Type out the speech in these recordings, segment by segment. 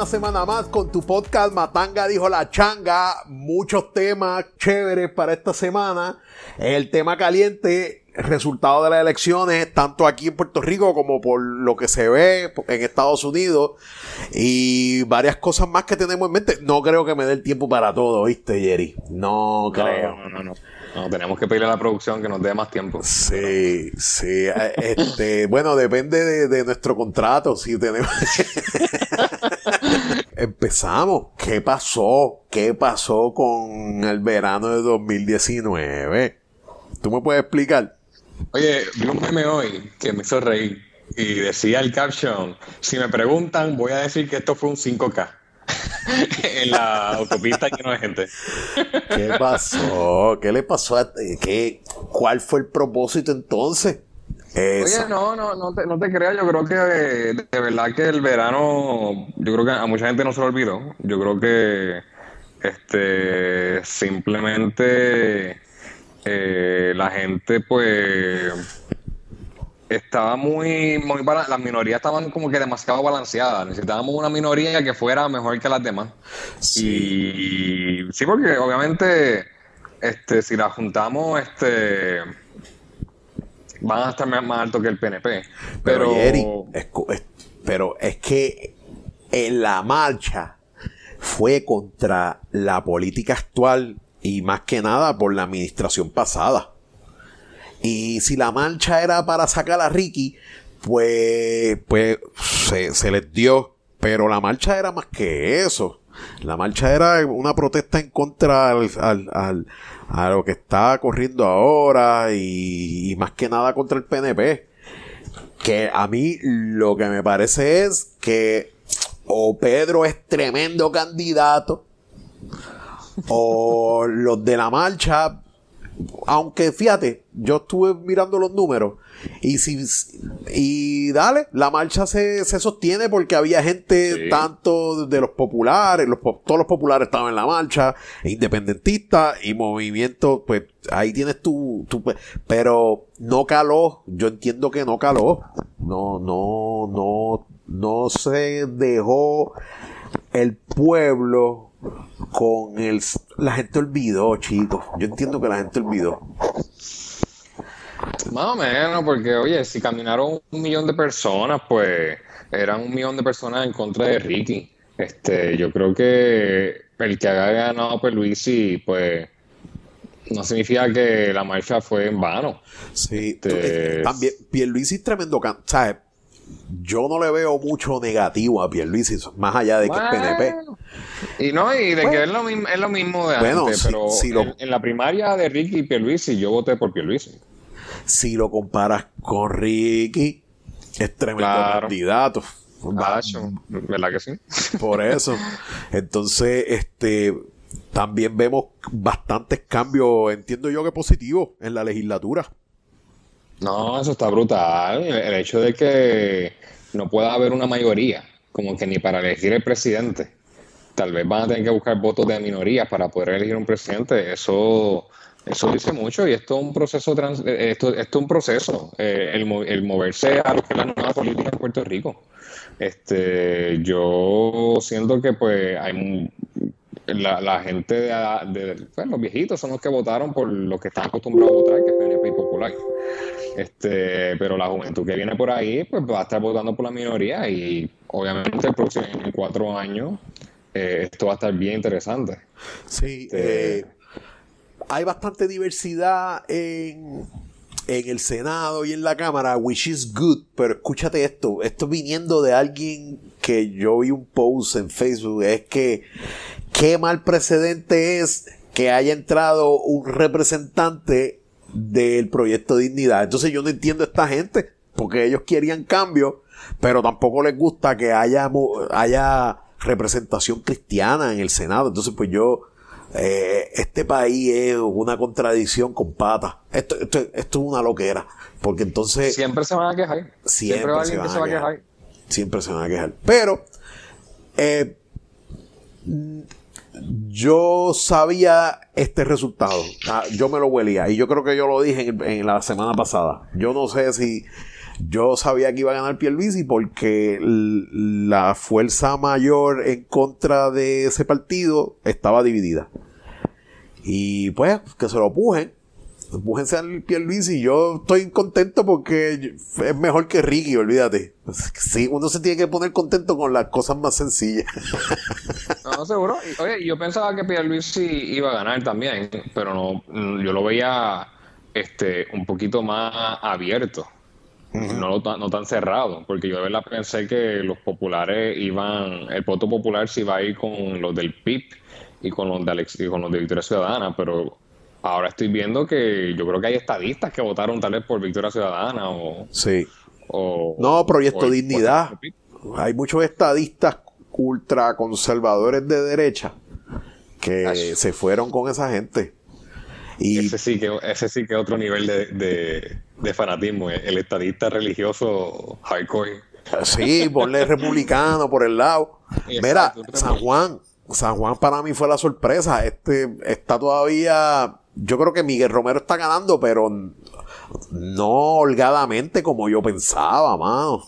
Una semana más con tu podcast Matanga dijo la changa. Muchos temas chéveres para esta semana. El tema caliente, resultado de las elecciones, tanto aquí en Puerto Rico como por lo que se ve en Estados Unidos. Y varias cosas más que tenemos en mente. No creo que me dé el tiempo para todo, ¿viste, Jerry? No creo. No, no, no. No, tenemos que pedirle a la producción que nos dé más tiempo. Sí, sí. eh, Este, bueno, depende de, de nuestro contrato. Si tenemos. Empezamos. ¿Qué pasó? ¿Qué pasó con el verano de 2019? ¿Tú me puedes explicar? Oye, vi un meme hoy que me hizo reír y decía el caption, si me preguntan voy a decir que esto fue un 5K en la autopista lleno de gente. ¿Qué pasó? ¿Qué le pasó a qué, ¿Cuál fue el propósito entonces? Esa. Oye, no, no, no te, no te creas, yo creo que de, de verdad que el verano, yo creo que a mucha gente no se lo olvidó. Yo creo que este simplemente eh, la gente pues estaba muy, muy las minorías estaban como que demasiado balanceadas. Necesitábamos una minoría que fuera mejor que las demás. Y sí, porque obviamente este, si la juntamos, este van a estar más, altos que el PNP. Pero, Pero, Jerry, es co- es- pero es que en la marcha fue contra la política actual y más que nada por la administración pasada. Y si la marcha era para sacar a Ricky, pues, pues se, se les dio. Pero la marcha era más que eso. La marcha era una protesta en contra al, al- al- a lo que está corriendo ahora y, y más que nada contra el PNP. Que a mí lo que me parece es que o Pedro es tremendo candidato o los de la marcha aunque fíjate, yo estuve mirando los números y si y dale, la marcha se, se sostiene porque había gente Sí. tanto de los populares, los, todos los populares estaban en la marcha, independentistas y movimiento, pues ahí tienes tu, tu pero no caló, yo entiendo que no caló, no, no, no, no se dejó el pueblo con el la gente olvidó chicos yo entiendo que la gente olvidó más o menos, porque oye, si caminaron un millón de personas, pues eran un millón de personas en contra de Ricky. Este, yo creo que el que haya ganado pues Luisi, pues no significa que la marcha fue en vano. sí Este- eh, también Pierluisi es tremendo ¿sabes? Yo no le veo mucho negativo a Pierluisi más allá de que es PNP Y no, y de que es lo mismo, es lo mismo de Bueno, antes, si- pero si lo- en, en la primaria de Ricky y Pierluisi, yo voté por Pierluisi. si lo comparas con Ricky es tremendo Claro. candidato Bacho, ¿verdad que sí? Por eso. Entonces, este, también vemos bastantes cambios, entiendo yo que positivos, en la legislatura. No, eso está brutal. El, hecho de que no pueda haber una mayoría, como que ni para elegir el presidente. Tal vez van a tener que buscar votos de minorías para poder elegir un presidente. Eso, eso dice mucho y esto es un proceso, trans- esto, esto es un proceso, eh, el, el moverse a lo que es la nueva política en Puerto Rico. Este, yo siento que pues hay la, la gente de, de- los viejitos son los que votaron por lo que están acostumbrados a votar, que es PNP y Popular. Este, pero la juventud que viene por ahí, pues va a estar votando por la minoría y obviamente el próximo, en cuatro años eh, esto va a estar bien interesante. Sí, Este- eh, hay bastante diversidad en, en el Senado y en la Cámara, which is good, pero escúchate esto, esto viniendo de alguien que yo vi un post en Facebook, es que qué mal precedente es que haya entrado un representante del proyecto Dignidad. Entonces yo no entiendo a esta gente, porque ellos querían cambio, pero tampoco les gusta que haya, haya representación cristiana en el Senado. Entonces pues yo, eh, este país es una contradicción con patas. Esto, esto, esto es una loquera, porque entonces Siempre se van a quejar. Siempre va se alguien que van se a quejar. quejar. siempre se van a quejar. Pero eh, yo sabía este resultado. Ah, Yo me lo huelía. Y yo creo que yo lo dije en, la semana pasada. Yo no sé si. yo sabía que iba a ganar Pierluisi porque la fuerza mayor en contra de ese partido estaba dividida. Y pues, que se lo pujen. Pújense al Pierluisi. Yo estoy contento porque es mejor que Ricky, olvídate. Sí, uno se tiene que poner contento con las cosas más sencillas. No, seguro. Oye, yo pensaba que Pierluisi iba a ganar también, pero no, yo lo veía este un poquito más abierto. no, no tan cerrado, porque yo de verdad pensé que los populares iban, el voto popular se iba a ir con los del PIB y con los de Alex, y con los de Victoria Ciudadana, pero ahora estoy viendo que yo creo que hay estadistas que votaron tal vez por Victoria Ciudadana o... Sí. no, Proyecto Dignidad. hay muchos estadistas ultraconservadores de derecha que se fueron con esa gente. Y, ese sí que ese sí que es otro nivel de, de, fanatismo, el estadista religioso hardcore. Sí, ponle republicano por el lado. Mira, San Juan, San Juan para mí fue la sorpresa. Este está todavía. Yo creo que Miguel Romero está ganando, pero no holgadamente como yo pensaba, mano.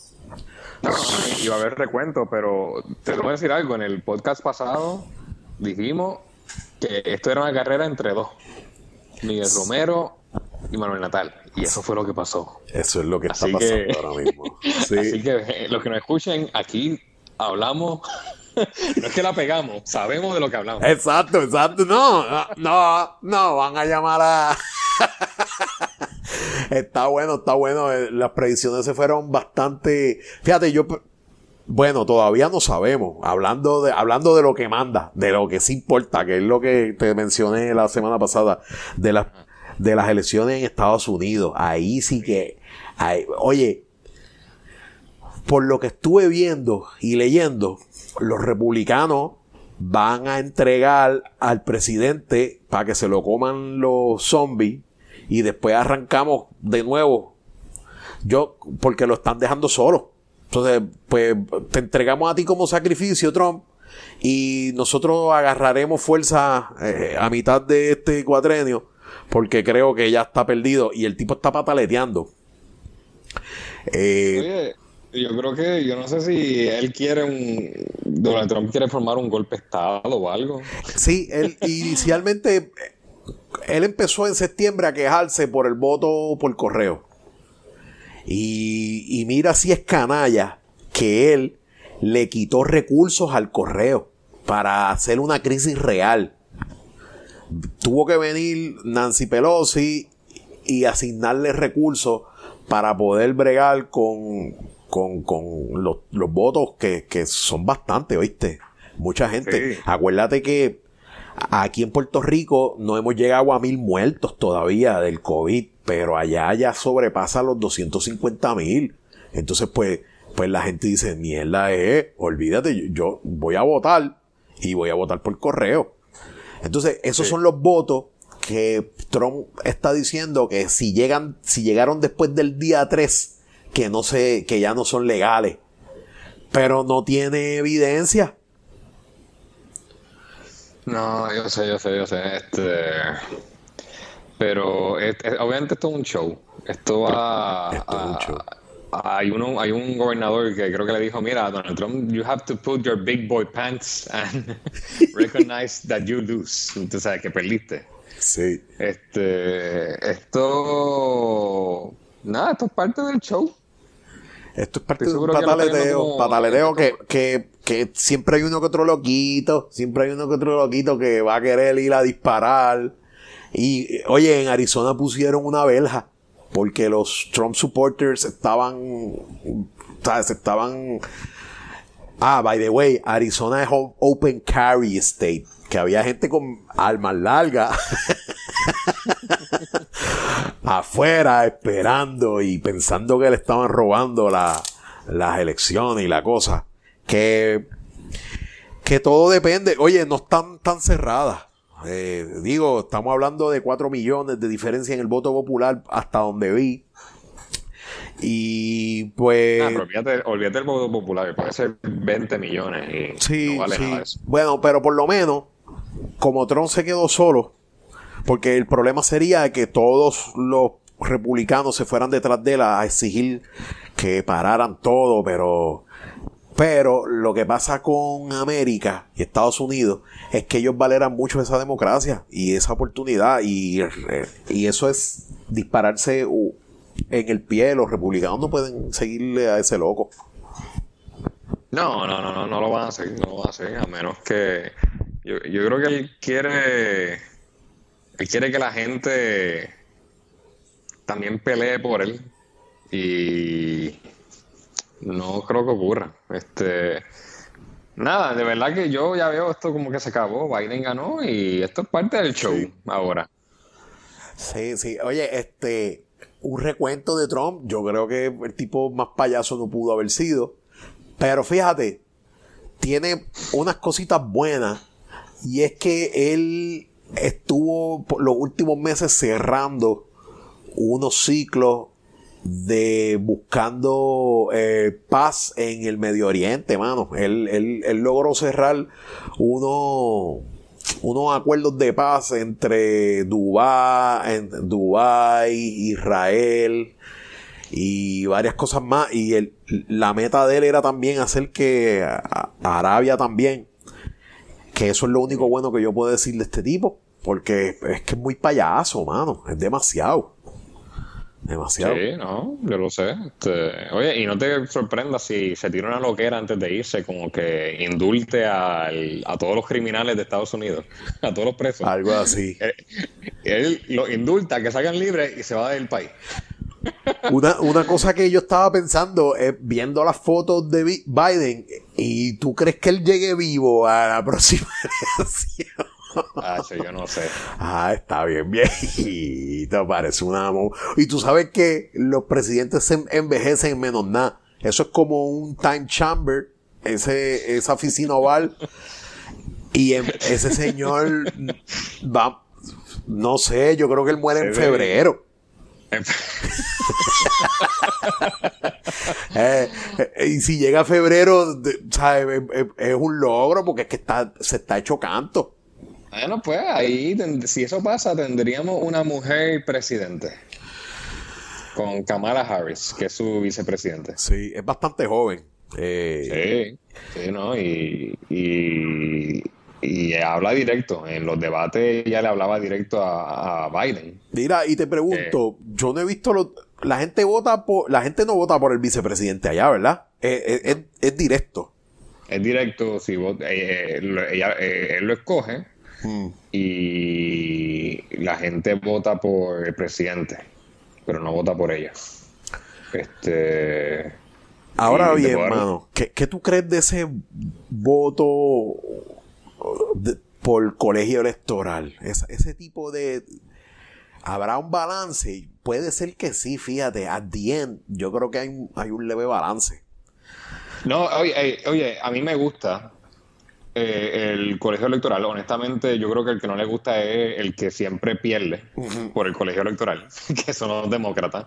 No, iba a haber recuento, pero te voy a decir algo. En el podcast pasado dijimos que esto era una carrera entre dos: Miguel Romero y Manuel Natal. Y eso fue lo que pasó. Eso es lo que está pasando ahora mismo. Así que eh, los que nos escuchen, aquí hablamos no es que la pegamos, sabemos de lo que hablamos. Exacto, exacto. No, no, no, van a llamar a. está bueno, está bueno. Eh, las predicciones se fueron bastante. Fíjate, yo. Bueno, todavía no sabemos. Hablando de, hablando de lo que manda, de lo que sí importa, que es lo que te mencioné la semana pasada, de las, de las elecciones en Estados Unidos. Ahí sí que. oye, por lo que estuve viendo y leyendo, los republicanos van a entregar al presidente para que se lo coman los zombies y después arrancamos de nuevo. Yo, porque lo están dejando solo. Entonces, pues te entregamos a ti como sacrificio, Trump, y nosotros agarraremos fuerza eh, a mitad de este cuatrenio, porque creo que ya está perdido y el tipo está pataleteando. Eh, yo creo que, yo no sé si él quiere un. Donald Trump quiere formar un golpe de Estado o algo. Sí, él inicialmente. Él empezó en septiembre a quejarse por el voto por correo. Y, y mira si es canalla que él le quitó recursos al correo para hacer una crisis real. Tuvo que venir Nancy Pelosi y asignarle recursos para poder bregar con, con, los, votos que, son bastante, ¿oíste? Mucha gente. Acuérdate que aquí en Puerto Rico no hemos llegado a mil muertos todavía del COVID, pero allá ya sobrepasa los 250 mil. Entonces, pues, pues la gente dice, mierda, eh, olvídate, yo, voy a votar y voy a votar por correo. Entonces, esos son los votos que Trump está diciendo que si llegan, si llegaron después del día 3, que no sé, que ya no son legales. Pero no tiene evidencia. No, yo sé, yo sé, yo sé. Este, pero obviamente esto es un show. Esto va a, hay uno, hay un gobernador que creo que le dijo, mira, Donald Trump, you have to put your big boy pants and recognize that you lose. Tú sabes que perdiste. Sí. Este, esto, nada, esto es parte del show. Esto es parte de un pataleteo, pataleteo que, que, que, siempre hay uno que otro loquito, siempre hay uno que otro loquito que va a querer ir a disparar. Y oye, en Arizona pusieron una verja porque los Trump supporters estaban, ¿sabes? Estaban... Ah, by the way, Arizona es open carry state, que había gente con armas largas afuera esperando y pensando que le estaban robando las elecciones y la cosa. Que, que todo depende. Oye, no están tan cerradas. Eh, digo, estamos hablando de 4 millones de diferencia en el voto popular hasta donde vi. Y pues. Ah, olvídate, del voto popular, puede ser 20 millones. sí, sí. Bueno, pero por lo menos, como Trump se quedó solo, porque el problema sería que todos los republicanos se fueran detrás de él a exigir que pararan todo, pero pero lo que pasa con América y Estados Unidos es que ellos valeran mucho esa democracia y esa oportunidad y, y eso es dispararse en el pie. Los republicanos no pueden seguirle a ese loco. No, no, no, no, no lo van a seguir, no lo van a seguir, a menos que yo, yo creo que él quiere, él quiere que la gente también pelee por él y no creo que ocurra. Este, nada, de verdad que yo ya veo esto como que se acabó. Biden ganó y esto es parte del show ahora. Sí, sí. Oye, este, un recuento de Trump, yo creo que el tipo más payaso no pudo haber sido. Pero fíjate, tiene unas cositas buenas. Y es que él estuvo por los últimos meses cerrando unos ciclos de buscando eh, paz en el Medio Oriente, mano. Él, él, logró cerrar uno, unos acuerdos de paz entre Dubái, en Dubái, Israel y varias cosas más. Y el, la meta de él era también hacer que Arabia también, que eso es lo único bueno que yo puedo decir de este tipo, porque es que es muy payaso, mano, es demasiado. Demasiado. Sí, no, yo lo sé. Este, oye, y no te sorprendas si se tira una loquera antes de irse, como que indulte a todos los criminales de Estados Unidos, a todos los presos. Algo así. Él, él lo indulta, que salgan libres y se va del país. Una, una cosa que yo estaba pensando es viendo las fotos de Biden y tú crees que él llegue vivo a la próxima elección. Ah, yo no sé. Ah, está bien, viejito, parece un amo. Y tú sabes que los presidentes se envejecen menos nada. Eso es como un time chamber, ese, esa oficina oval. Y ese señor va, no sé, yo creo que él muere en febrero. Eh, eh, y si llega febrero, es un logro porque es que está, se está hecho canto. Bueno, pues ahí, si eso pasa, tendríamos una mujer presidente. Con Kamala Harris, que es su vicepresidente. Sí, es bastante joven. Eh, sí, sí, ¿no? Y, y, habla directo. En los debates ya le hablaba directo a, Biden. Mira, y te pregunto, eh. yo no he visto lo, la gente vota por, la gente no vota por el vicepresidente allá, ¿verdad? Es, es, directo. Es directo, si eh, él lo escoge Mm. Y la gente vota por el presidente, pero no vota por ella. Este. Ahora bien, hermano, ¿qué, tú crees de ese voto por colegio electoral? ese tipo de. ¿Habrá un balance? Puede ser que sí, fíjate. At the end, yo creo que hay, hay un leve balance. No, oye, oye, a mí me gusta eh, el colegio electoral, honestamente, yo creo que el que no le gusta es el que siempre pierde por el colegio electoral, que son los demócratas.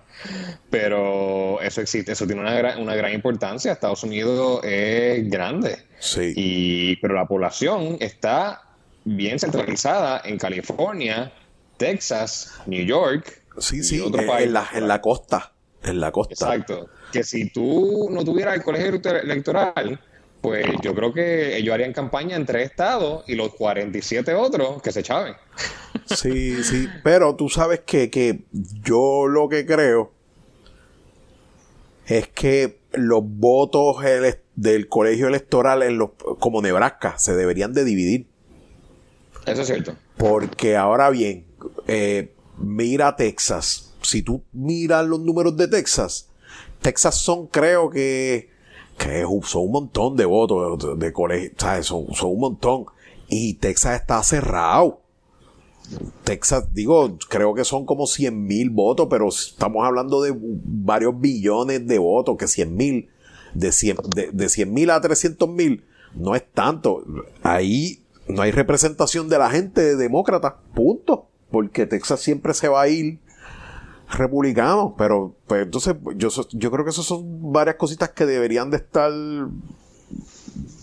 Pero eso existe, eso tiene una, gran, una gran importancia. Estados Unidos es grande. Sí. Y, pero la población está bien centralizada en California, Texas, New York. Sí, sí, en, la, en la costa. En la costa. Exacto. Que si tú no tuvieras el colegio electoral pues yo creo que ellos harían campaña en tres estados y los 47 otros que se chaven. Sí, sí, pero tú sabes que, que yo lo que creo es que los votos del colegio electoral en los, como Nebraska se deberían de dividir. Eso es cierto. Porque ahora bien, eh, mira Texas. Si tú miras los números de Texas, Texas son creo que que son un montón de votos de, colegio, Son, son un montón. Y Texas está cerrado. Texas, digo, creo que son como 100 mil votos, pero estamos hablando de varios billones de votos, que 100 mil, de 100 de, mil a 300 mil, no es tanto. Ahí no hay representación de la gente demócrata, punto. Porque Texas siempre se va a ir republicanos, pero pues entonces yo, yo creo que esas son varias cositas que deberían de estar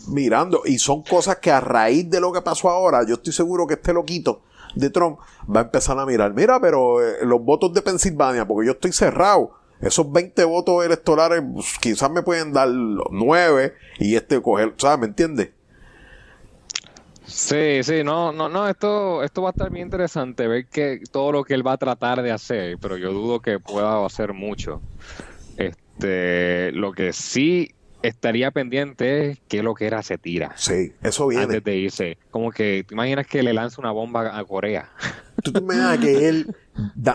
mirando y son cosas que a raíz de lo que pasó ahora, yo estoy seguro que este loquito de Trump va a empezar a mirar, mira, pero eh, los votos de Pensilvania, porque yo estoy cerrado, Esos 20 votos electorales pues, quizás me pueden dar los 9 y este coger, ¿sabes? ¿Me entiendes? Sí, sí, no, no, no, esto, esto va a estar bien interesante, ver que todo lo que él va a tratar de hacer, pero yo dudo que pueda hacer mucho. Este, lo que sí estaría pendiente es qué lo que era se tira. Sí, eso viene. Antes de irse. Como que, ¿te imaginas que le lanza una bomba a Corea? ¿Tú te imaginas que él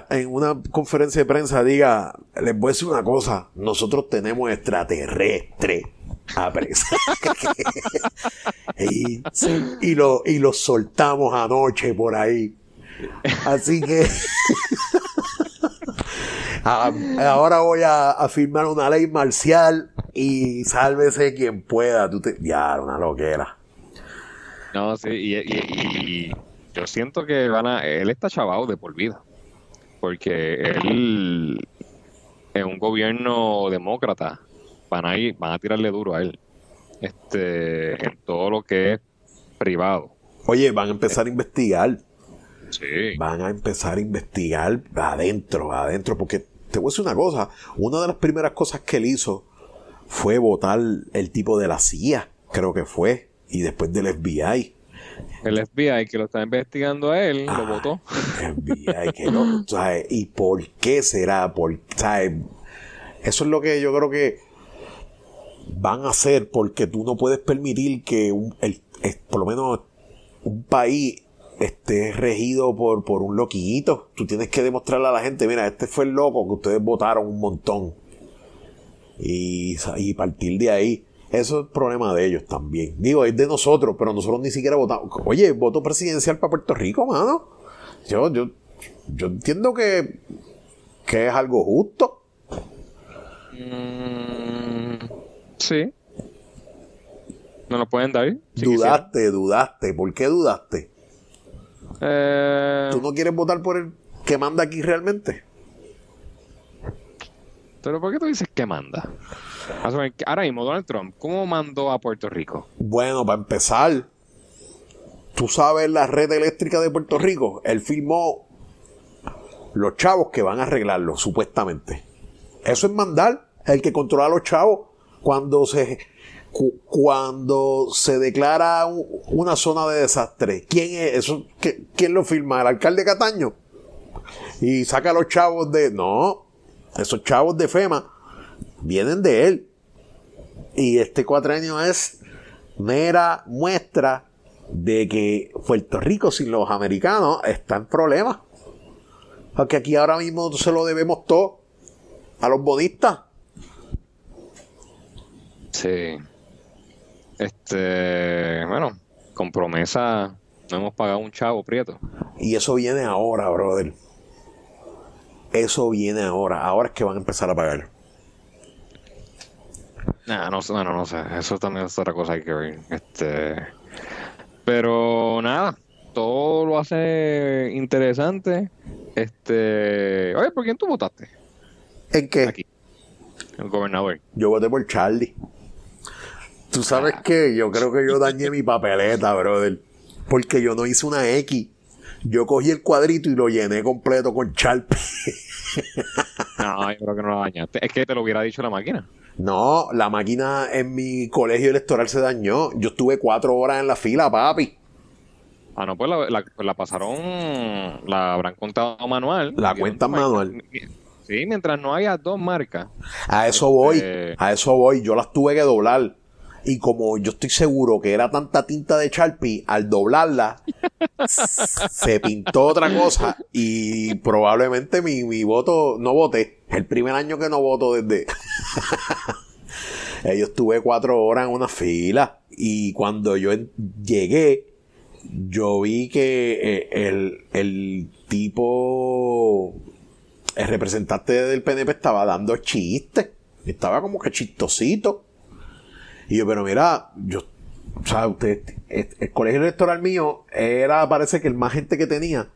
en una conferencia de prensa diga, les voy a decir una cosa, nosotros tenemos extraterrestre a presa. y, y, lo, y lo soltamos anoche por ahí. Así que ah, ahora voy a, firmar una ley marcial y sálvese quien pueda. Tú te, ya, una loquera. No, sí, y, yo siento que van a, él está chavado de por vida. Porque él, en un gobierno demócrata, van a ir, van a tirarle duro a él. Este, en todo lo que es privado. Oye, van a empezar a investigar. Sí. Van a empezar a investigar adentro, adentro, porque te voy a decir una cosa, una de las primeras cosas que él hizo fue votar el tipo de la CIA, creo que fue, y después del FBI. El FBI que lo está investigando a él, lo ah, votó. El FBI que lo, ¿Y por qué será? Por, Eso es lo que yo creo que van a hacer porque tú no puedes permitir que el, por lo menos un país esté regido por, por un loquito. Tú tienes que demostrarle a la gente, mira, este fue el loco que ustedes votaron un montón. Y, y partir de ahí. Eso es problema de ellos también. Digo, es de nosotros, pero nosotros ni siquiera votamos. Oye, voto presidencial para Puerto Rico, mano. Yo, yo, yo entiendo que, que es algo justo. Mm, sí. ¿No lo pueden dar? dudaste, dudaste. ¿Por qué dudaste? Eh... ¿Tú no quieres votar por el que manda aquí realmente? ¿Pero por qué tú dices que manda? Ahora mismo, Donald Trump, ¿cómo mandó a Puerto Rico? Bueno, para empezar, tú sabes la red eléctrica de Puerto Rico. Él firmó los chavos que van a arreglarlo, supuestamente. Eso es mandar. El que controla a los chavos cuando se cuando se declara una zona de desastre. ¿Quién es? ¿Quién lo firma? ¿El alcalde Cataño? Y saca a los chavos de. No, esos chavos de FEMA vienen de él. Y este cuatrenio es mera muestra de que Puerto Rico sin los americanos está en problemas. Porque aquí ahora mismo se lo debemos todo a los bonistas. Sí. Este, bueno, con promesa no hemos pagado un chavo prieto. Y eso viene ahora, brother. Eso viene ahora. Ahora es que van a empezar a pagar. no, no, no sé. Eso también es otra cosa que ver. Este, pero nada, todo lo hace interesante. Este, oye, ¿por quién tú votaste? ¿En qué? Aquí. El gobernador. Yo voté por Charlie. Tú sabes que yo creo que yo dañé mi papeleta, brother. Porque yo no hice una X. Yo cogí el cuadrito y lo llené completo con Sharpie. no, yo creo que no lo dañaste. Es que te lo hubiera dicho la máquina. No, la máquina en mi colegio electoral se dañó. Yo estuve cuatro horas en la fila, papi. Ah, no, pues la, la, pasaron, la habrán contado manual. La cuenta manual. Sí, mientras no haya dos marcas. A eso voy, este, a eso voy. Yo las tuve que doblar. Y como yo estoy seguro que era tanta tinta de Sharpie, al doblarla, se pintó otra cosa y probablemente mi, mi voto no voté. El primer año que no voto desde... yo estuve cuatro horas en una fila y cuando yo llegué, yo vi que eh, el, el tipo, el representante del PNP estaba dando chistes. Estaba como que chistosito. Y yo, pero mira, yo, o sea, usted, el colegio electoral mío era, parece que el más gente que tenía.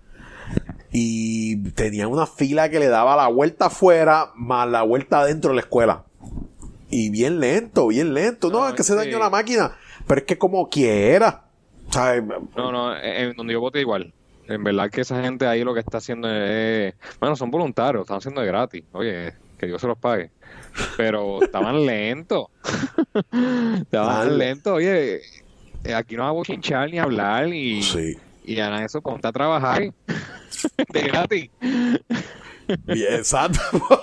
Y tenía una fila que le daba la vuelta afuera más la vuelta adentro de la escuela. Y bien lento, bien lento. No, es que se dañó la máquina. Pero es que como quiera. no, no, en donde yo voté igual. En verdad que esa gente ahí lo que está haciendo es... Bueno, son voluntarios, están haciendo de gratis. Oye, que Dios se los pague. Pero estaban lentos. estaban lentos. Oye, eh, aquí no hago chinchar ni hablar y, sí. y a eso ponte a trabajar de gratis. Bien, exacto.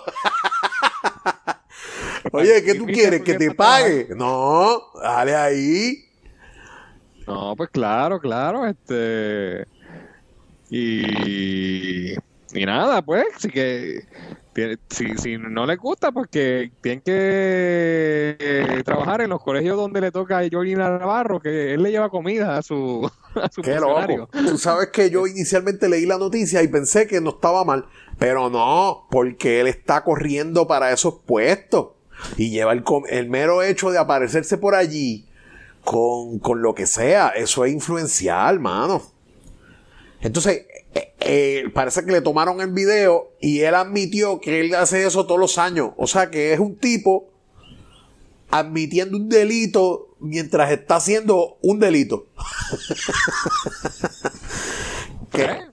Oye, ¿qué tú quieres? ¿Que te pague? No, dale ahí. No, pues claro, claro, este. Y. Y nada, pues, sí que si, si no les gusta, porque pues tienen que eh, trabajar en los colegios donde le toca a Georgina Navarro, que él le lleva comida a su, a su Qué loco. Tú sabes que yo inicialmente leí la noticia y pensé que no estaba mal, pero no, porque él está corriendo para esos puestos y lleva el, el mero hecho de aparecerse por allí con, con lo que sea, eso es influencial, mano. Entonces, eh, eh, parece que le tomaron el video y él admitió que él hace eso todos los años. O sea que es un tipo admitiendo un delito mientras está haciendo un delito. ¿Qué?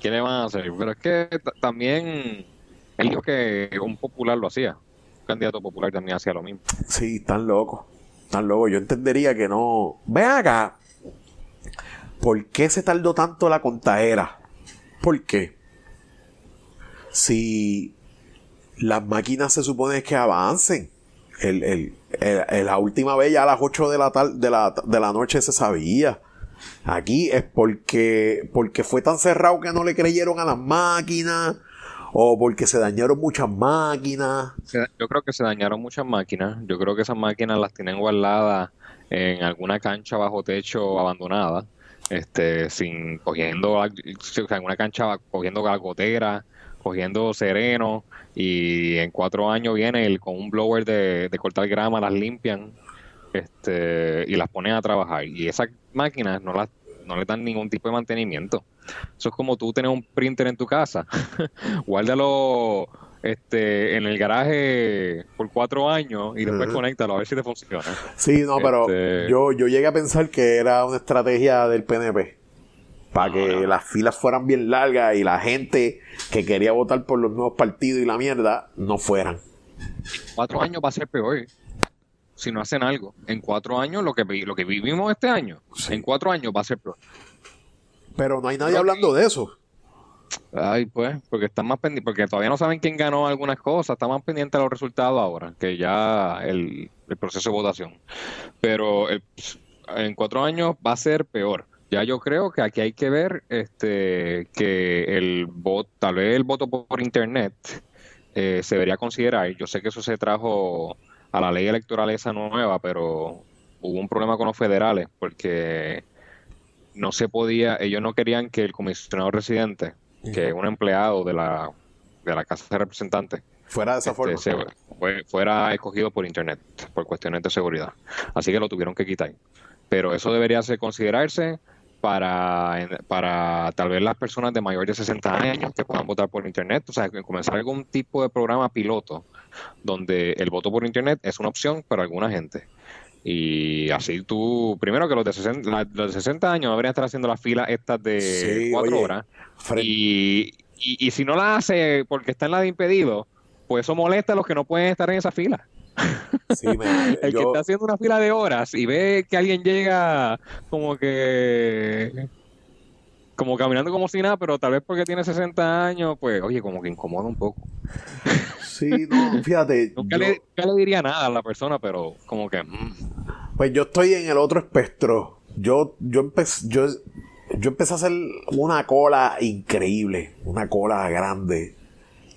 ¿Qué le van a hacer? Pero es que también él dijo que un popular lo hacía. Un candidato popular también hacía lo mismo. Sí, tan loco. Tan loco. Yo entendería que no. Ve acá. ¿Por qué se tardó tanto la contaera? ¿Por qué? Si las máquinas se supone que avancen. El, la última vez ya a las 8 de la, de, la, de la noche se sabía. Aquí es porque, porque fue tan cerrado que no le creyeron a las máquinas o porque se dañaron muchas máquinas. Yo creo que se dañaron muchas máquinas. Yo creo que esas máquinas las tienen guardadas en alguna cancha bajo techo abandonada este, sin cogiendo, en una cancha cogiendo gotera, cogiendo sereno, y en cuatro años viene el, con un blower de, cortar grama, las limpian este, y las ponen a trabajar. Y esas máquinas no, las, no le dan ningún tipo de mantenimiento. Eso es como tú tener un printer en tu casa. Guárdalo este, en el garaje por cuatro años y después conéctalo a ver si te funciona. Sí, no, pero este, yo, yo llegué a pensar que era una estrategia del PNP para que las filas fueran bien largas y la gente que quería votar por los nuevos partidos y la mierda no fueran. Cuatro años va a ser peor si no hacen algo. En cuatro años, lo que, lo que vivimos este año, en cuatro años va a ser peor. Pero no hay nadie hablando de eso. Ay, pues, porque están más pendientes, porque todavía no saben quién ganó algunas cosas, están más pendientes de los resultados ahora, que ya el, proceso de votación. Pero en cuatro años va a ser peor. Ya yo creo que aquí hay que ver este que el voto, tal vez el voto por, internet eh, se debería considerar. Yo sé que eso se trajo a la ley electoral esa nueva, pero hubo un problema con los federales porque no se podía, ellos no querían que el comisionado residente que un empleado de la, de la Casa de Representantes fuera de esa este, forma. fuera escogido por Internet, por cuestiones de seguridad. Así que lo tuvieron que quitar. Pero eso debería ser considerarse para, para tal vez las personas de mayor de 60 años que puedan votar por Internet. O sea, comenzar algún tipo de programa piloto donde el voto por Internet es una opción para alguna gente. Y así tú, primero que los de 60, los de 60 años deberían estar haciendo las filas estas de cuatro horas. Y, y, si no la hace porque está en la de impedido, pues eso molesta a los que no pueden estar en esa fila. el que está haciendo una fila de horas y ve que alguien llega como que como caminando como si nada, pero tal vez porque tiene 60 años, pues oye, como que incomoda un poco. Sí, no, fíjate. Nunca, le, diría nada a la persona, pero como que. Mm. Pues yo estoy en el otro espectro. Yo, yo, empecé, yo, yo empecé a hacer una cola increíble, una cola grande.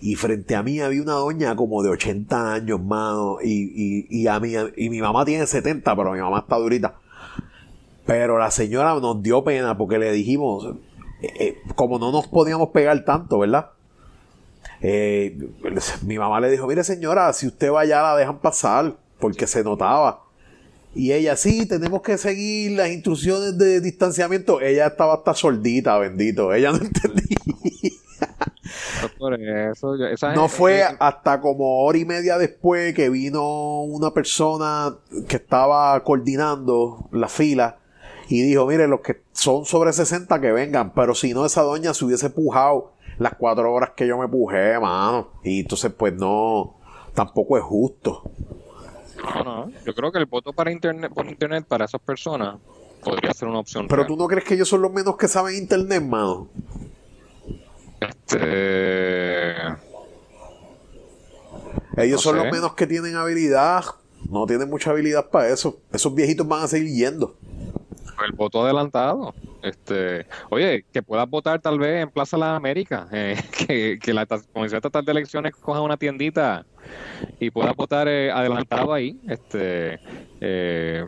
Y frente a mí había una doña como de 80 años, mano. Y, y, a mí, y mi mamá tiene 70, pero mi mamá está durita. Pero la señora nos dio pena porque le dijimos, eh, eh, como no nos podíamos pegar tanto, ¿verdad? Eh, mi mamá le dijo, mire señora, si usted va allá la dejan pasar, porque se notaba. Y ella, sí, tenemos que seguir las instrucciones de distanciamiento. Ella estaba hasta sordita, bendito. Ella no entendía. no fue hasta como hora y media después que vino una persona que estaba coordinando la fila y dijo, mire, los que son sobre 60 que vengan, pero si no, esa doña se hubiese pujado las cuatro horas que yo me pujé, mano. Y entonces, pues no, tampoco es justo. No, no. Yo creo que el voto para internet, por internet para esas personas podría ser una opción. Pero real. tú no crees que ellos son los menos que saben internet, mano. Este, Ellos No son sé. los menos que tienen habilidad. No tienen mucha habilidad para eso. Esos viejitos van a seguir yendo. el voto adelantado. Este, oye, que puedas votar tal vez en Plaza Las Américas, eh, que, que la Comisión Estatal de Elecciones coja una tiendita y puedas votar eh, adelantado ahí. Este, eh,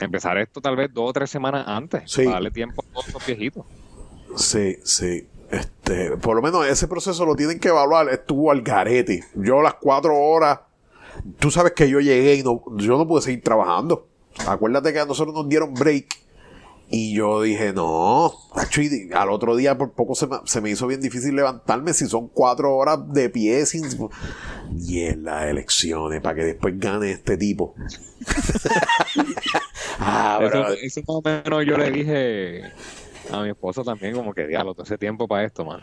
empezar esto tal vez dos o tres semanas antes, Sí. para darle tiempo a todos esos viejitos. Sí, sí. Este, por lo menos ese proceso lo tienen que evaluar. Estuvo al garete. Yo las cuatro horas. Tú sabes que yo llegué y no, yo no pude seguir trabajando. Acuérdate que a nosotros nos dieron break. Y yo dije, no. al otro día por poco se me, se me hizo bien difícil levantarme. Si son cuatro horas de pie sin. Y en las elecciones para que después gane este tipo. ah, Eso, eso más o menos yo le dije a mi esposa también, como que diablo, todo ese tiempo para esto, man.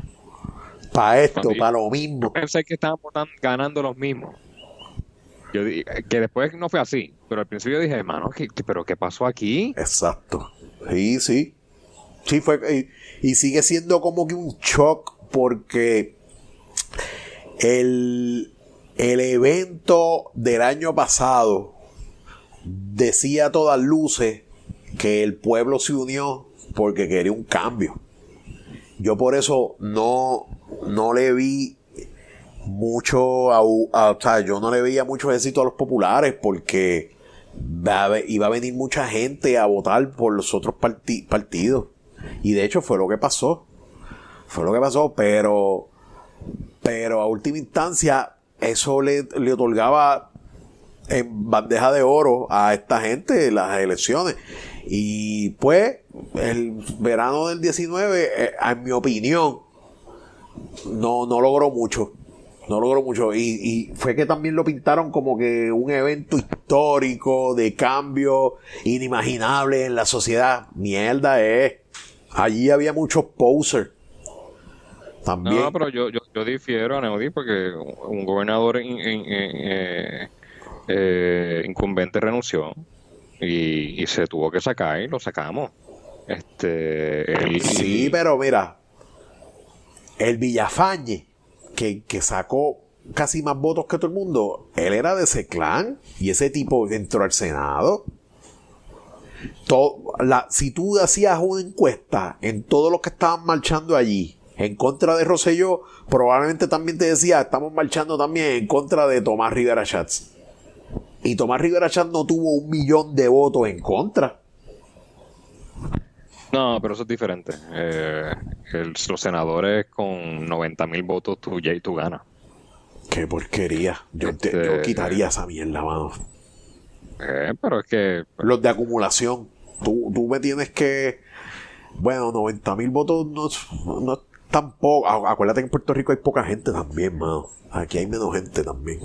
Para esto, para lo mismo. pensé que estaban votando- ganando los mismos. Yo di- que después no fue así, pero al principio dije, hermano, ¿qué, qué- pero qué pasó aquí? Exacto. Sí, sí. Sí, fue. Y, y sigue siendo como que un shock porque el, el evento del año pasado decía a todas luces que el pueblo se unió porque quería un cambio. Yo por eso no, no le vi mucho, a, a- o sea, yo no le veía mucho éxito a los populares porque va a iba a venir mucha gente a votar por los otros parti- partidos. Y de hecho fue lo que pasó. Fue lo que pasó, pero, pero a última instancia eso le, le otorgaba en bandeja de oro a esta gente las elecciones. Y pues el verano del 19, eh, en mi opinión, no, no logró mucho. No logró mucho. Y, y fue que también lo pintaron como que un evento histórico de cambio inimaginable en la sociedad. Mierda es. Allí había muchos posers. También. No, pero yo, yo, yo difiero a Neudi porque un gobernador in- in- in- eh, eh, incumbente renunció y, y se tuvo que sacar y lo sacamos. Este, Sí, pero mira, el Villafañe, que, sacó casi más votos que todo el mundo, él era de ese clan y ese tipo entró al Senado. To- la- si tú hacías una encuesta en todos los que estaban marchando allí en contra de Rosselló, probablemente también te decía, estamos marchando también en contra de Tomás Rivera Chats. Y Tomás Rivera Chats no tuvo un millón de votos en contra. No, pero eso es diferente. Eh, el- los senadores con 90 mil votos tú, ya y tú ganas. Qué porquería. Yo, te- Este- yo quitaría esa mierda, mano. Eh, pero es que Los de acumulación. Tú, tú me tienes que. Bueno, 90 mil votos no, es- no es tampoco. Acu- Acuérdate que en Puerto Rico hay poca gente también, mano. Aquí hay menos gente también.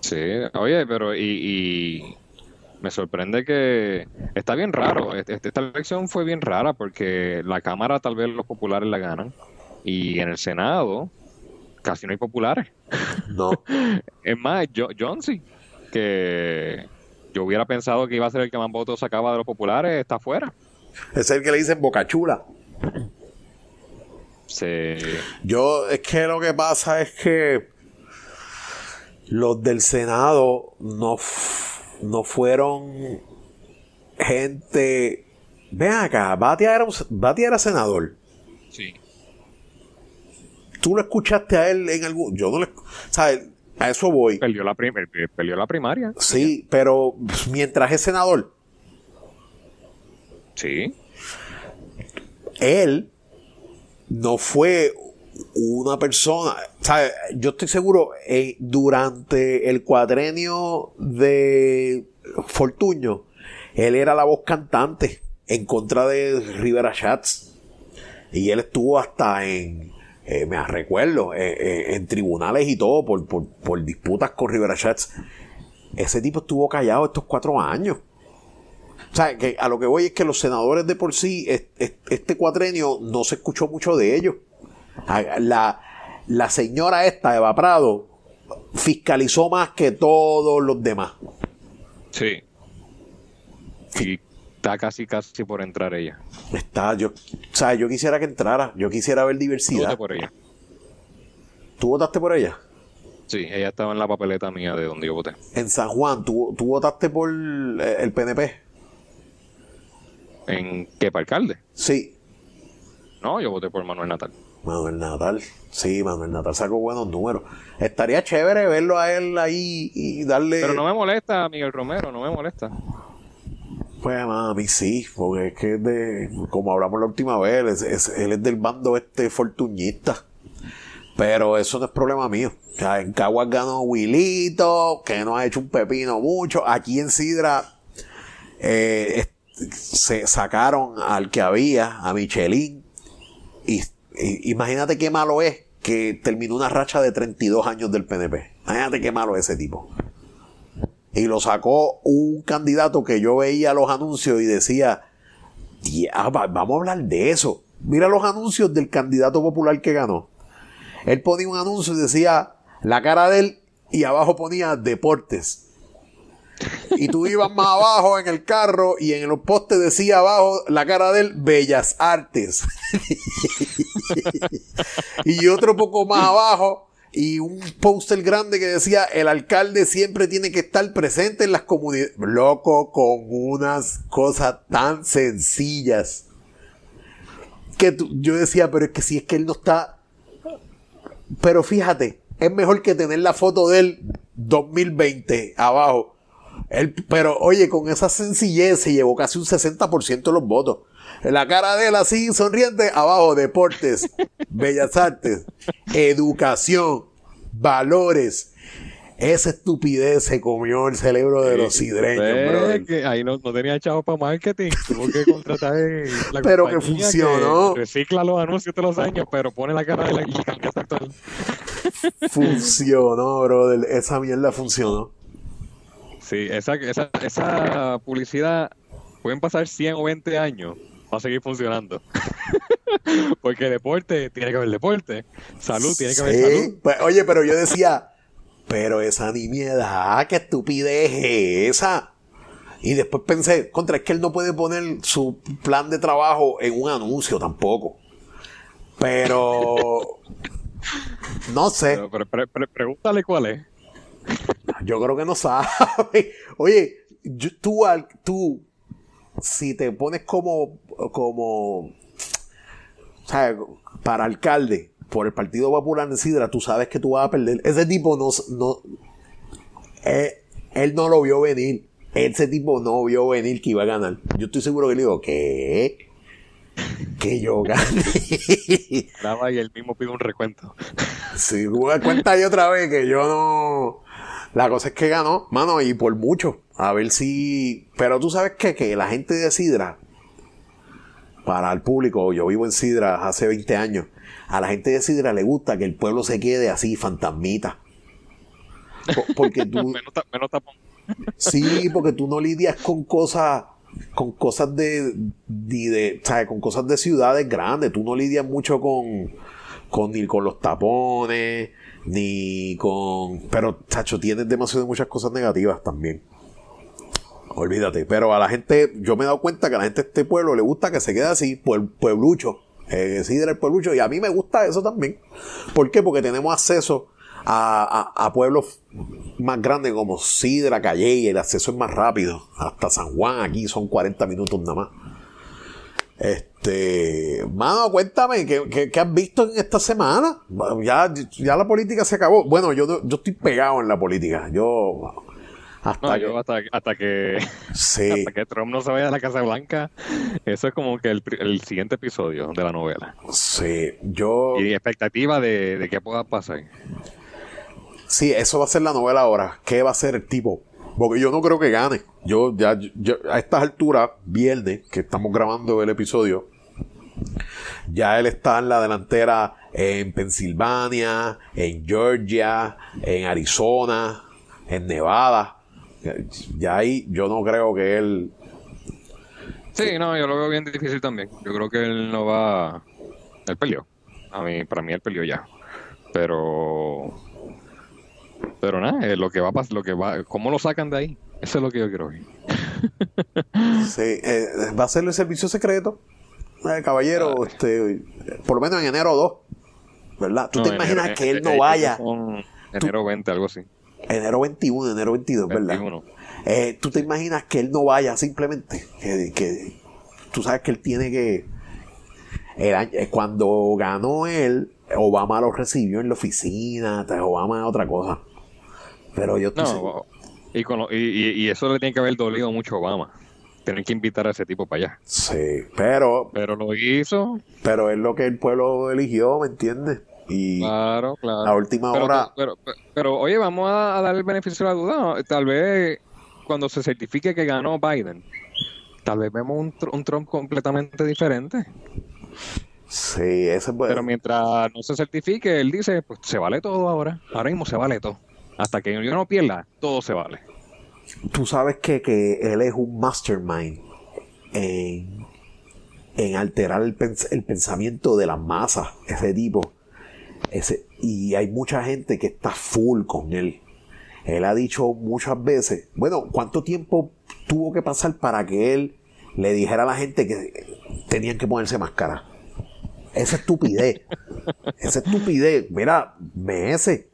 Sí, oye, pero y me sorprende que está bien raro. Este- Esta elección fue bien rara porque la Cámara tal vez los populares la ganan y en el Senado casi no hay populares. No. Es más, yo, Johnson, que yo hubiera pensado que iba a ser el que más votos sacaba de los populares, está fuera. es el que le dicen bocachula. Se, Yo, es que lo que pasa es que los del Senado no, no fueron gente. Ven acá, Batia era, un- Batia era senador. sí. ¿Tú lo escuchaste a él en algún.? Yo no le. ¿Sabes? A eso voy. Perdió la, prim- perdió la primaria. Sí, pero mientras es senador, Sí. él no fue una persona. ¿sabes? Yo estoy seguro, eh, durante el cuadrenio de Fortuño, él era la voz cantante en contra de Rivera Chats. Y él estuvo hasta en, eh, me recuerdo, eh, en tribunales y todo por, por, por disputas con Rivera Chats. Ese tipo estuvo callado estos cuatro años. O sea, que a lo que voy es que los senadores de por sí, es- es- este cuatrenio no se escuchó mucho de ellos. La, la señora esta, Eva Prado, fiscalizó más que todos los demás. Sí. Y está casi, casi por entrar ella. Está, yo, o sea, yo quisiera que entrara, yo quisiera ver diversidad. por ella. ¿Tú votaste por ella? Sí, ella estaba en la papeleta mía de donde yo voté. En San Juan, ¿tú, tú votaste por el PNP? ¿En qué, para alcalde? Sí. No, yo voté por Manuel Natal. Manuel Natal, sí, Manuel Natal sacó buenos números. Estaría chévere verlo a él ahí y darle. Pero no me molesta, Miguel Romero, no me molesta. Pues mami, sí, porque es que de, como hablamos la última vez, él es del bando este fortuñista. Pero eso no es problema mío. O sea, en Caguas ganó Wilito, que no ha hecho un pepino mucho. Aquí en Sidra eh, se sacaron al que había, a Michelin, y imagínate qué malo es que terminó una racha de 32 años del PNP. Imagínate qué malo es ese tipo. Y lo sacó un candidato que yo veía los anuncios y decía, vamos a hablar de eso. Mira los anuncios del candidato popular que ganó. Él ponía un anuncio y decía la cara de él y abajo ponía deportes. Y tú ibas más abajo en el carro y en los postes decía abajo la cara de él, Bellas Artes. y otro poco más abajo y un póster grande que decía el alcalde siempre tiene que estar presente en las comunidades. Loco, con unas cosas tan sencillas. Que yo decía, pero es que si es que él no está... Pero fíjate, es mejor que tener la foto de él 2020 abajo pero oye, con esa sencillez se llevó casi un 60% de los votos. La cara de él así, sonriente, abajo, deportes, bellas artes, educación, valores. Esa estupidez se comió el cerebro de los sidreños, que ahí no, tenía echado para marketing, tuvo que contratar la Pero que funcionó. recicla los anuncios de los años, pero pone la cara de la actual. Funcionó, brother. Esa mierda funcionó. Sí, esa, esa, esa publicidad pueden pasar 100 o 20 años, va a seguir funcionando. Porque deporte tiene que haber deporte, salud tiene que haber salud. Pues, oye, pero yo decía, pero esa nimiedad, qué estupidez es esa. Y después pensé, contra, es que él no puede poner su plan de trabajo en un anuncio tampoco. Pero. No sé. Pero, pregúntale cuál es. Yo creo que no sabe. Oye, tú, tú, si te pones como, como. Para alcalde por el Partido Popular en Sidra, tú sabes que tú vas a perder. Ese tipo no, no eh, él no lo vio venir. Ese tipo no vio venir que iba a ganar. Yo estoy seguro que le digo, ¿qué? Que yo gane. Nada, y él mismo pide un recuento. Sí, cuenta ahí otra vez que yo no. La cosa es que ganó, mano, y por mucho. A ver si. Pero tú sabes que, que la gente de Sidra, para el público, yo vivo en Sidra hace 20 años, a la gente de Sidra le gusta que el pueblo se quede así, fantasmita. Porque tú. menos, tapón. sí, porque tú no lidias con cosas con cosas de, ¿sabes? con cosas de ciudades grandes, tú no lidias mucho con, con los tapones, ni con... Pero, chacho, tienes demasiado muchas cosas negativas también. Olvídate. Pero a la gente, yo me he dado cuenta que a la gente de este pueblo le gusta que se quede así, pueblucho. Eh, el pueblucho. Y a mí me gusta eso también. ¿Por qué? Porque tenemos acceso a, a, pueblos más grandes como Sidra, Calle, y el acceso es más rápido. Hasta San Juan aquí son 40 minutos nada más. Este, mano, cuéntame, ¿qué, has visto en esta semana? Ya, ya la política se acabó. Bueno, yo, yo estoy pegado en la política. Yo, hasta, que, hasta, que hasta que Trump no se vaya a la Casa Blanca, eso es como que el, el siguiente episodio de la novela. Sí, yo. Y expectativa de, de qué pueda pasar. Sí, eso va a ser la novela ahora. ¿Qué va a ser el tipo? Porque yo no creo que gane. Yo ya a estas alturas, viernes, que estamos grabando el episodio, ya él está en la delantera en Pensilvania, en Georgia, en Arizona, en Nevada. Ya ahí yo no creo que él. Sí, no, yo lo veo bien difícil también. Yo creo que él no va. Él peleó. A mí, para mí él peleó ya. Pero pero nada, eh, lo que va a pasar, lo que va, ¿cómo lo sacan de ahí? Eso es lo que yo quiero oír. sí, eh, va a ser el servicio secreto. Eh, caballero, ah. este, por lo menos en enero 2, ¿verdad? ¿Tú te imaginas que él no vaya? Enero 20, algo así. Enero 21, enero 22, ¿verdad? ¿Tú te imaginas que él no vaya simplemente? Que, que tú sabes que él tiene que... cuando ganó él, Obama lo recibió en la oficina, Obama es otra cosa. Pero yo no, y, y, eso le tiene que haber dolido mucho a Obama. Tener que invitar a ese tipo para allá. Sí, pero. Pero lo hizo. Pero es lo que el pueblo eligió, ¿me entiendes? Y claro, claro. La última hora. Pero, pero, oye, vamos a, dar el beneficio de la duda. Tal vez cuando se certifique que ganó Biden, tal vez vemos un, un Trump completamente diferente. Sí, ese puede. Pero mientras no se certifique, él dice, pues se vale todo ahora. Ahora mismo se vale todo. Hasta que yo no pierda, todo se vale. Tú sabes que, él es un mastermind en, alterar el, pensamiento de las masas, ese tipo. Ese, y hay mucha gente que está full con él. Él ha dicho muchas veces, bueno, ¿cuánto tiempo tuvo que pasar para que él le dijera a la gente que tenían que ponerse máscara? Esa estupidez. esa estupidez. Mira, meses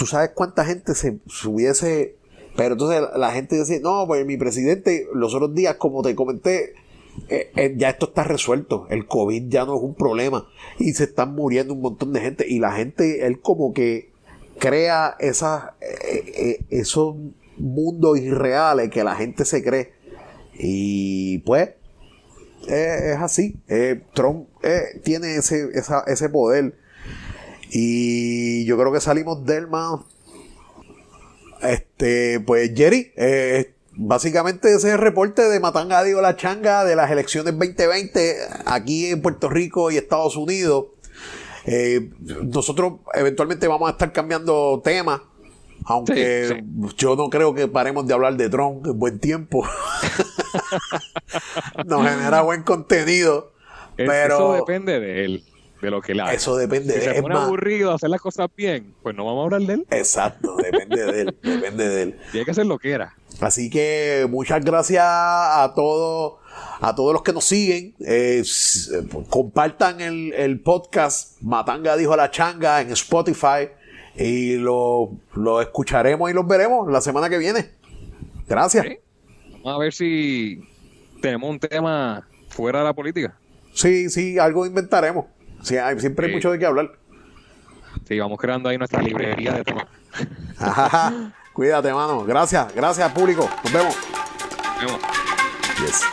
tú sabes cuánta gente se, hubiese... Pero entonces la gente decía, no, pues mi presidente, los otros días, como te comenté, eh, eh, ya esto está resuelto, el COVID ya no es un problema y se están muriendo un montón de gente y la gente, él como que crea esas, eh, esos mundos irreales que la gente se cree y pues es así, Trump tiene ese, ese poder y yo creo que salimos del más. Este, pues Jerry, eh, básicamente ese es el reporte de Matanga Digo la Changa de las elecciones 2020 aquí en Puerto Rico y Estados Unidos. Eh, nosotros eventualmente vamos a estar cambiando temas, aunque yo no creo que paremos de hablar de Trump en buen tiempo. Nos genera buen contenido. Pero eso depende de él de lo que él hace. Eso depende si de él. Se pone aburrido hacer las cosas bien, pues no vamos a hablar de él. Exacto, depende de él, depende de él. Hay que hacer lo que era. Así que muchas gracias a todos a todos los que nos siguen. Eh, compartan el, podcast Matanga dijo a la changa en Spotify y lo, escucharemos y los veremos la semana que viene. Gracias. Vamos a ver si tenemos un tema fuera de la política. Sí, sí, algo inventaremos. Sí, siempre hay mucho de qué hablar. Sí, vamos creando ahí nuestra librería de temas. Cuídate, mano. Gracias, gracias, público. Nos vemos. Nos vemos. Yes.